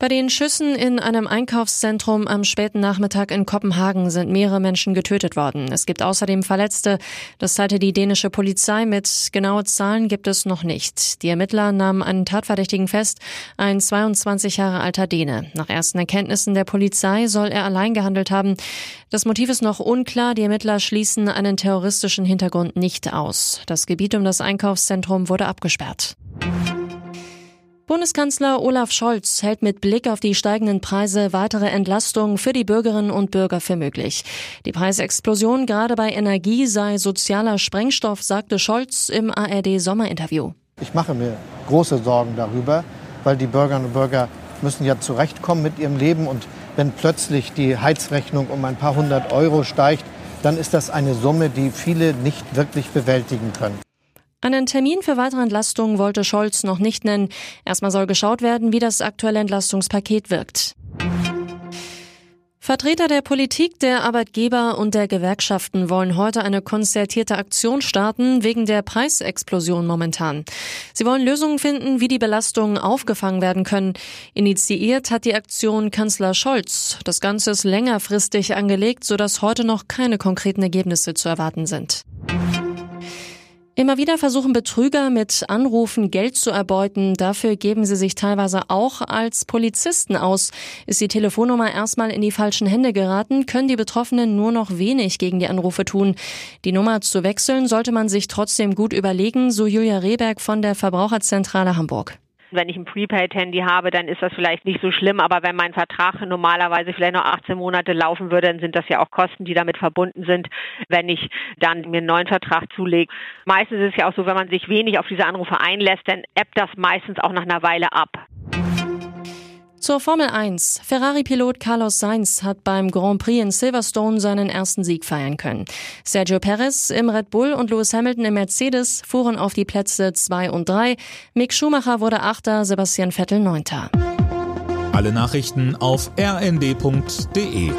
Bei den Schüssen in einem Einkaufszentrum am späten Nachmittag in Kopenhagen sind mehrere Menschen getötet worden. Es gibt außerdem Verletzte. Das teilte die dänische Polizei mit. Genaue Zahlen gibt es noch nicht. Die Ermittler nahmen einen Tatverdächtigen fest, ein 22 Jahre alter Däne. Nach ersten Erkenntnissen der Polizei soll er allein gehandelt haben. Das Motiv ist noch unklar. Die Ermittler schließen einen terroristischen Hintergrund nicht aus. Das Gebiet um das Einkaufszentrum wurde abgesperrt. Bundeskanzler Olaf Scholz hält mit Blick auf die steigenden Preise weitere Entlastungen für die Bürgerinnen und Bürger für möglich. Die Preisexplosion gerade bei Energie sei sozialer Sprengstoff, sagte Scholz im ARD Sommerinterview. Ich mache mir große Sorgen darüber, weil die Bürgerinnen und Bürger müssen ja zurechtkommen mit ihrem Leben und wenn plötzlich die Heizrechnung um ein paar hundert Euro steigt, dann ist das eine Summe, die viele nicht wirklich bewältigen können. Einen Termin für weitere Entlastungen wollte Scholz noch nicht nennen. Erstmal soll geschaut werden, wie das aktuelle Entlastungspaket wirkt. Vertreter der Politik, der Arbeitgeber und der Gewerkschaften wollen heute eine konzertierte Aktion starten wegen der Preisexplosion momentan. Sie wollen Lösungen finden, wie die Belastungen aufgefangen werden können. Initiiert hat die Aktion Kanzler Scholz. Das Ganze ist längerfristig angelegt, sodass heute noch keine konkreten Ergebnisse zu erwarten sind. Immer wieder versuchen Betrüger mit Anrufen Geld zu erbeuten. Dafür geben sie sich teilweise auch als Polizisten aus. Ist die Telefonnummer erstmal in die falschen Hände geraten, können die Betroffenen nur noch wenig gegen die Anrufe tun. Die Nummer zu wechseln sollte man sich trotzdem gut überlegen, so Julia Rehberg von der Verbraucherzentrale Hamburg wenn ich ein Prepaid-Handy habe, dann ist das vielleicht nicht so schlimm, aber wenn mein Vertrag normalerweise vielleicht noch 18 Monate laufen würde, dann sind das ja auch Kosten, die damit verbunden sind, wenn ich dann mir einen neuen Vertrag zulege. Meistens ist es ja auch so, wenn man sich wenig auf diese Anrufe einlässt, dann appt das meistens auch nach einer Weile ab. Zur Formel 1. Ferrari-Pilot Carlos Sainz hat beim Grand Prix in Silverstone seinen ersten Sieg feiern können. Sergio Perez im Red Bull und Lewis Hamilton im Mercedes fuhren auf die Plätze 2 und 3. Mick Schumacher wurde Achter, Sebastian Vettel Neunter. Alle Nachrichten auf rnd.de